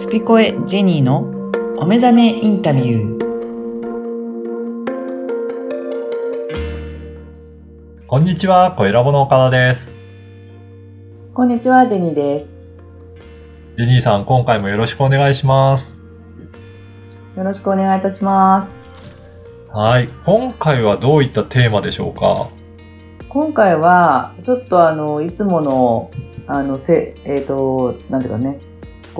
スピコエジェニーのお目覚めインタビュー。こんにちは、小ラボの岡田です。こんにちは、ジェニーです。ジェニーさん、今回もよろしくお願いします。よろしくお願いいたします。はい。今回はどういったテーマでしょうか？今回は、ちょっとあの、いつもの、あの、せ、えっ、と、なんていうかね、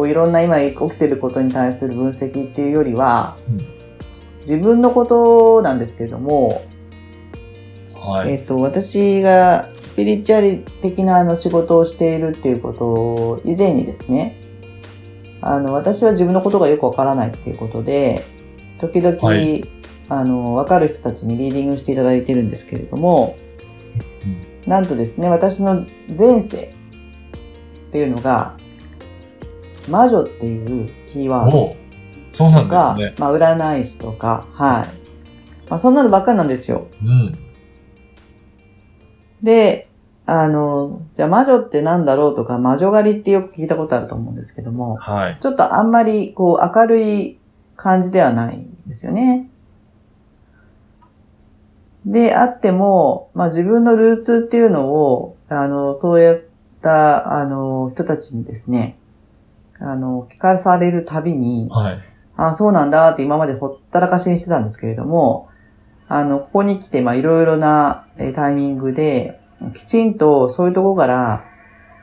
こういろんな今起きてることに対する分析っていうよりは、うん。自分のことなんですけれども、はい。えっ、と、私がスピリチュアル的なあの仕事をしているっていうことを以前にですね、あの、私は自分のことがよくわからないっていうことで、時々、はい。あの、わかる人たちにリーディングしていただいてるんですけれども、なんとですね、私の前世っていうのが、魔女っていうキーワードそうなんですね。まあ、占い師とか、はい。まあ、そんなのばっかりなんですよ。うん。で、あの、じゃあ魔女ってなんだろうとか、魔女狩りってよく聞いたことあると思うんですけども、はい。ちょっとあんまりこう明るい感じではないですよね。で、あっても、まあ自分のルーツっていうのを、あの、そうやった、あの、人たちにですね、あの、聞かされるたびに、はい。あそうなんだって今までほったらかしにしてたんですけれども、あの、ここに来て、まあ、いろいろなえータイミングで、きちんとそういうところから、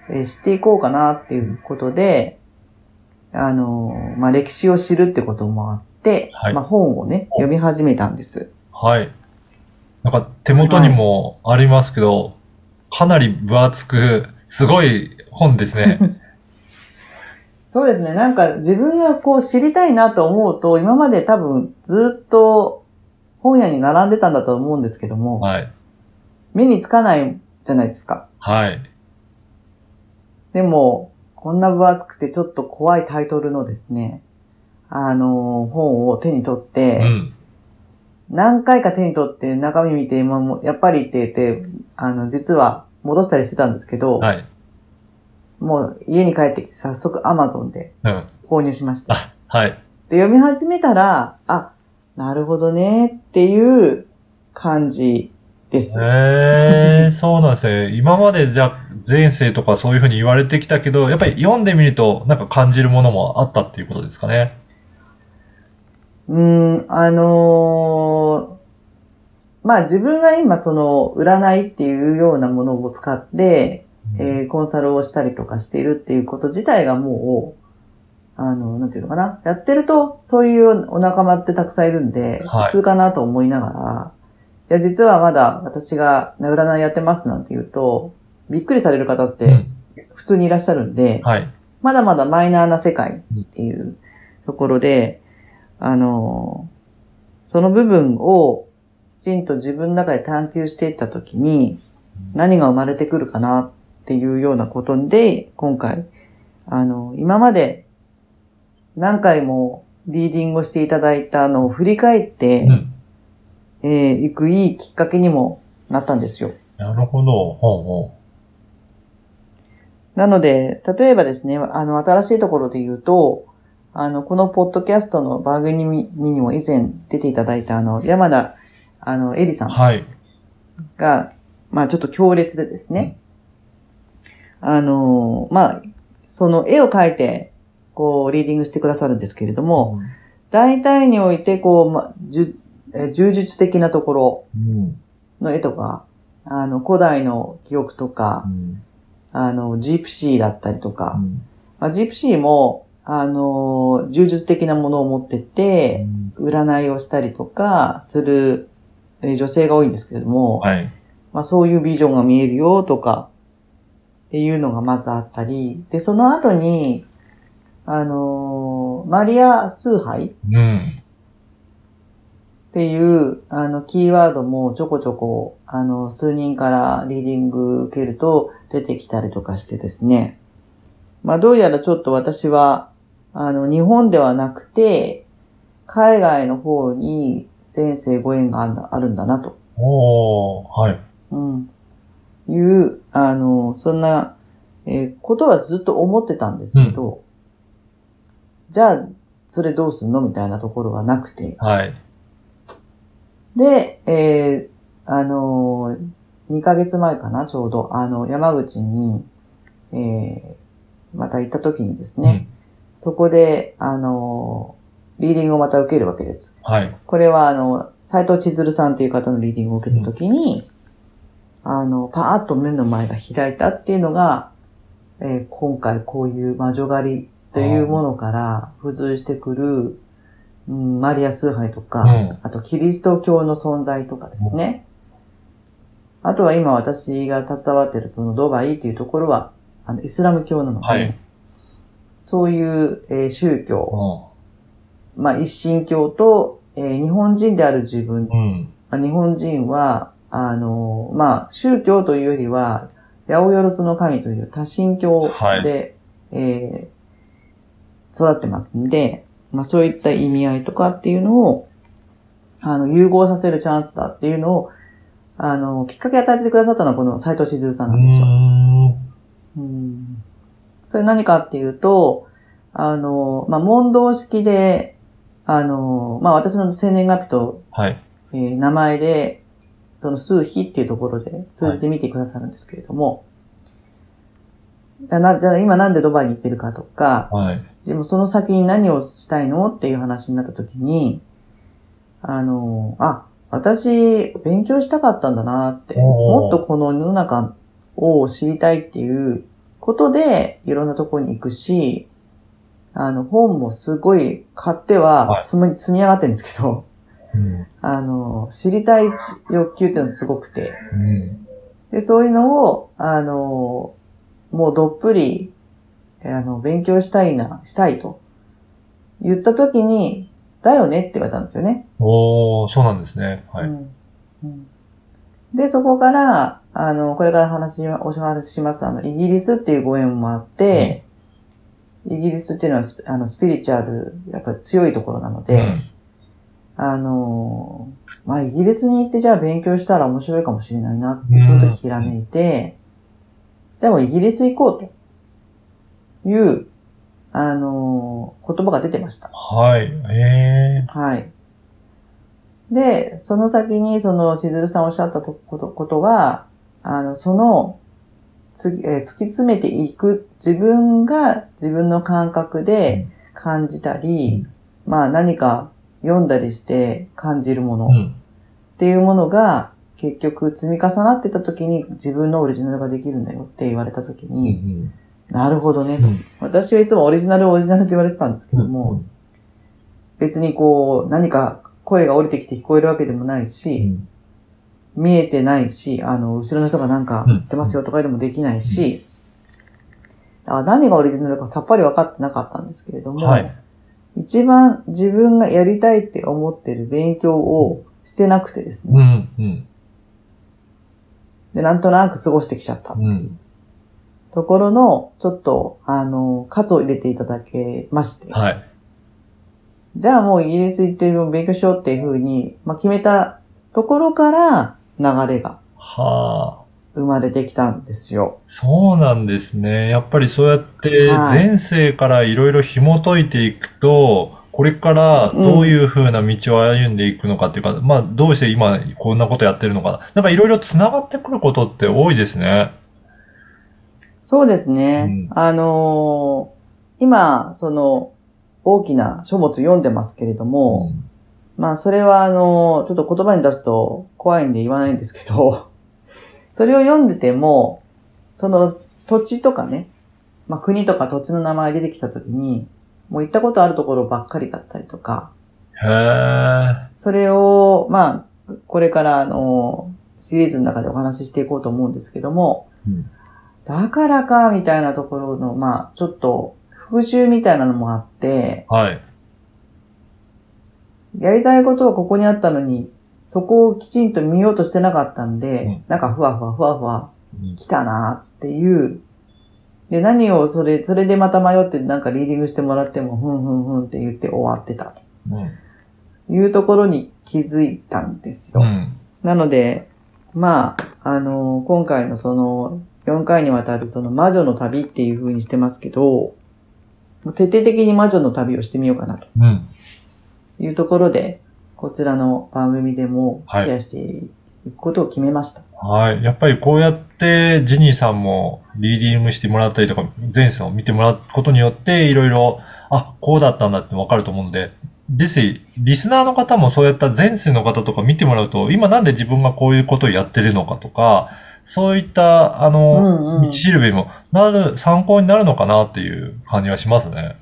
えー知っていこうかなっていうことで、あの、まあ、歴史を知るってこともあって、はいまあ、本をね、読み始めたんです。はい。なんか手元にもありますけど、かなり分厚く、すごい本ですね。そうですね。なんか自分がこう知りたいなと思うと、今まで多分ずっと本屋に並んでたんだと思うんですけども、はい。目につかないじゃないですか。はい。でも、こんな分厚くてちょっと怖いタイトルのですね、あの、本を手に取っうて、ん。何回か手に取って中身見て、今も、やっぱりって言って、あの、実は戻したりしてたんですけど、はい。もう家に帰ってきて早速 Amazon でうん。購入しました。あ、はい。で、読み始めたら、あ、なるほどねっていう感じです。へえ、そうなんですね。今までじゃあ前世とかそういうふうに言われてきたけど、やっぱり読んでみるとなんか感じるものもあったっていうことですかね。うーん、あのーまあ自分が今その占いっていうようなものを使って、えーコンサルをしたりとかしているっていうこと自体がもう、あの、なんていうのかな？やってると、そういうお仲間ってたくさんいるんで、はい普通かなと思いながら、いや、実はまだ私が占いやってますなんて言うと、びっくりされる方っうてん。普通にいらっしゃるんで、はい。まだまだマイナーな世界っていうところで、あの、その部分をきちんと自分の中で探求していったときに、何が生まれてくるかなっていうようなことで、今回、あの、今まで何回もリーディングをしていただいたのを振り返って、うん。えー行くいいきっかけにもなったんですよ。なるほど。ほうほなので、例えばですね、あの、新しいところで言うと、あの、このポッドキャストの番組にも以前出ていただいた、あの、山田、あの、エリさうんはい。が、まあちょっと強烈でですね、あの、まあその絵を描いて、こう、リーディングしてくださるんですけれども、大体において、こう、ま、呪え柔術的なところうん。の絵とか、あの、古代の記憶とかう、ん。あの、ジプシーだったりとか、うんまあ、ジプシーも、あの、柔術的なものを持ってて、占いをしたりとかするえー女性が多いんですけれども、はい。まあ、そういうビジョンが見えるよとか、っていうのがまずあったり、で、その後に、あのーマリア崇拝っうん。ていう、あの、キーワードもちょこちょこ、あの、数人からリーディング受けると出てきたりとかしてですね。まあ、どうやらちょっと私は、あの、日本ではなくて、海外の方に前世ご縁があるんだあるんだなと。おー、はい。うん。いう、あの、そんな、えーことはずっと思ってたんですけど、じゃあ、それどうすんの？みたいなところはなくて。はい。で、えー、あのー、2ヶ月前かな、ちょうど、あの、山口に、えー、また行った時にですね、そこで、あのー、リーディングをまた受けるわけです。うん。はい。これは、あの、斎藤千鶴さんという方のリーディングを受けた時に、あの、パーッと目の前が開いたっていうのが、えー今回こういう魔女狩りというものから付随してくる、うん、マリア崇拝とか、うんあとキリスト教の存在とかですね。あとは今私が携わっているそのドバイというところは、あの、イスラム教なので、はいそういう、えー宗教、うまあ一神教と、えー日本人である自分ん。うん。まあ日本人は、あの、まあ、宗教というよりは、八百万の神という多神教で、えー育ってますんで、まあそういった意味合いとかっていうのを、あの、融合させるチャンスだっていうのを、あの、きっかけ与えてくださったのはこの斎藤千鶴さんなんですよ。ううんそれ何かっていうと、あの、まあ、問答式で、あの、まあ、私の生年月日とはい。えー名前で、その数比っていうところで数字で見てくださるんですけれども、じゃあなじゃあ今なんでドバイに行ってるかとか、はい。でもその先に何をしたいのっていう話になった時に、あの、あ、私勉強したかったんだなって、もっとこの世の中を知りたいっていうことでいろんなところに行くし、あの本もすごい買っては積み上がってるんですけど、うん。あの、知りたい欲求っていうのがすごくて。うん。で、そういうのを、あの、もうどっぷり、えあの、勉強したいな、したいと言った時に、だよねって言われたんですよね。おー、そうなんですね。はい。うんうんで、そこから、あの、これから話、お話しします、あの、イギリスっていうご縁もあって、イギリスっていうのはス、あの、スピリチュアル、やっぱり強いところなので、うんあのーまあ、イギリスに行ってじゃあ勉強したら面白いかもしれないなってう、んその時ひらめいて、じゃあもうイギリス行こうという、あのー言葉が出てました。はい。えはい。で、その先にその千鶴さんおっしゃったとことことが、あの、その、つえー突き詰めていく自分が自分の感覚で感じたり、まあ何か読んだりして感じるもの。っていうものが結局積み重なってた時に自分のオリジナルができるんだよって言われた時うん。に、なるほどね。うん私はいつもオリジナルオリジナルって言われてたんですけども、別にこう何か声が降りてきて聞こえるわけでもないうん。し、見えてないし、あの、後ろの人がなんか言ってますよとかでもできないし、あ何がオリジナルかさっぱり分かってなかったんですけれども、はい。一番自分がやりたいって思ってる勉強をしてなくてですね、うん。うん。で、なんとなく過ごしてきちゃったっていううんところの、ちょっと、あの、数を入れていただけまして、はい。じゃあもうイギリス行って勉強しようっていうふうに、まあ、決めたところから流れがはあ。生まれてきたんですよ。そうなんですね。やっぱりそうやってはい前世からいろいろ紐解いていくと、これからどういう風な道を歩んでいくのかっていうか、まあどうして今こんなことやってるのか。なんかいろいろ繋がってくることって多いですね。そうですね。うんあのー今、その、大きな書物読んでますけれども、まあ、それは、あのーちょっと言葉に出すと怖いんで言わないんですけど、それを読んでても、その土地とかね、まあ、国とか土地の名前出てきたときに、もう行ったことあるところばっかりだったりとか、へえ。それを、まあ、これから、あの、シリーズの中でお話ししていこうと思うんですけども、うんだからか、みたいなところの、まあ、ちょっと、復習みたいなのもあって、はい。やりたいことはここにあったのに、そこをきちんと見ようとしてなかったんで、うんなんかふわふわふわふわうん来たなっていう。で、何をそれ、それでまた迷ってなんかリーディングしてもらっても、ふんふんふんって言って終わってたうん。というところに気づいたんですよ。うん。なので、まあ、あの、今回のその、4回にわたるその魔女の旅っていう風にしてますけど、徹底的に魔女の旅をしてみようかなとうん。いうところで、こちらの番組でもシはいェアしていくことを決めました。はい。やっぱりこうやって、ジニーさんもリーディングしてもらったりとか、前世を見てもらうことによって、いろいろ、あ、こうだったんだってわかると思うんで、ですし、リスナーの方もそうやった前世の方とか見てもらうと、今なんで自分がこういうことをやってるのかとか、そういった、あうの、んうん道。しるべにもなる、参考になるのかなっていう感じがしますね。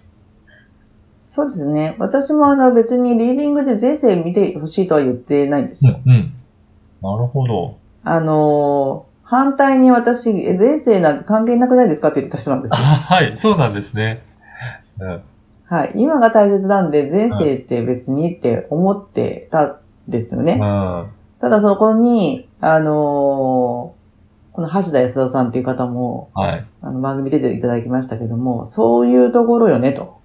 そうですね。私もあの別にリーディングで前世見てほしいとは言ってないんですよ。うん、うん。なるほど。あのー反対に私、え前世なんて関係なくないですかって言ってた人なんですよ。はい、そうなんですね。うんはい。今が大切なんで、前世って別にって思ってたんですよね。うん。ただそこに、あのーこの橋田康田さんという方も、はい。あの番組出ていただきましたけども、そういうところよねと。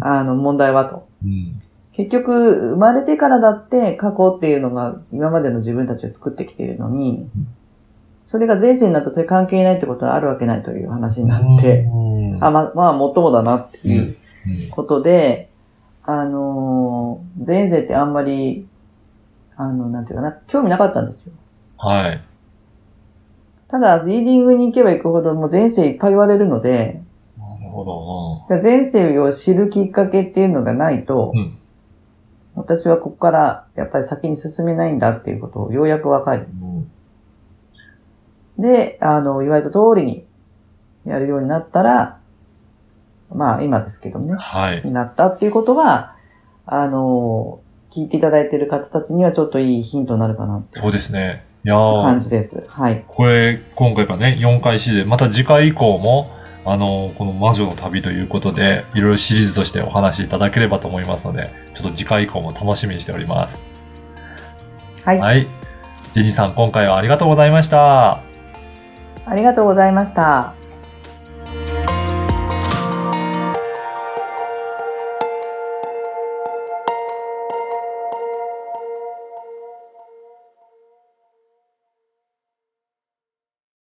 あの、問題はと。うん。結局、生まれてからだって過去っていうのが今までの自分たちを作ってきているのに、それが前世になるとそれ関係ないってことはあるわけないという話になって、うんあ、ま、まあ、もっともだなっていううんことで、あのー前世ってあんまり、あの、なんていうかな、興味なかったんですよ。はい。ただ、リーディングに行けば行くほどもう前世いっぱい言われるので、ほど。前世を知るきっかけっていうのがないと、うん。私はここからやっぱり先に進めないんだっていうことをようやくわかり、うんで、あの、言われた通りにやるようになったら、まあ今ですけどね、はい。になったっていうことが、あの、聞いていただいている方たちにはちょっといいヒントになるかなってそうですね。いや感ー、じです。はい。これ、今回がね、4回 C で、また次回以降も、あの、この魔女の旅ということで、いろいろシリーズとしてお話しいただければと思いますので、ちょっと次回以降も楽しみにしております。はい。はい。ジェニーさん、今回はありがとうございました。ありがとうございました。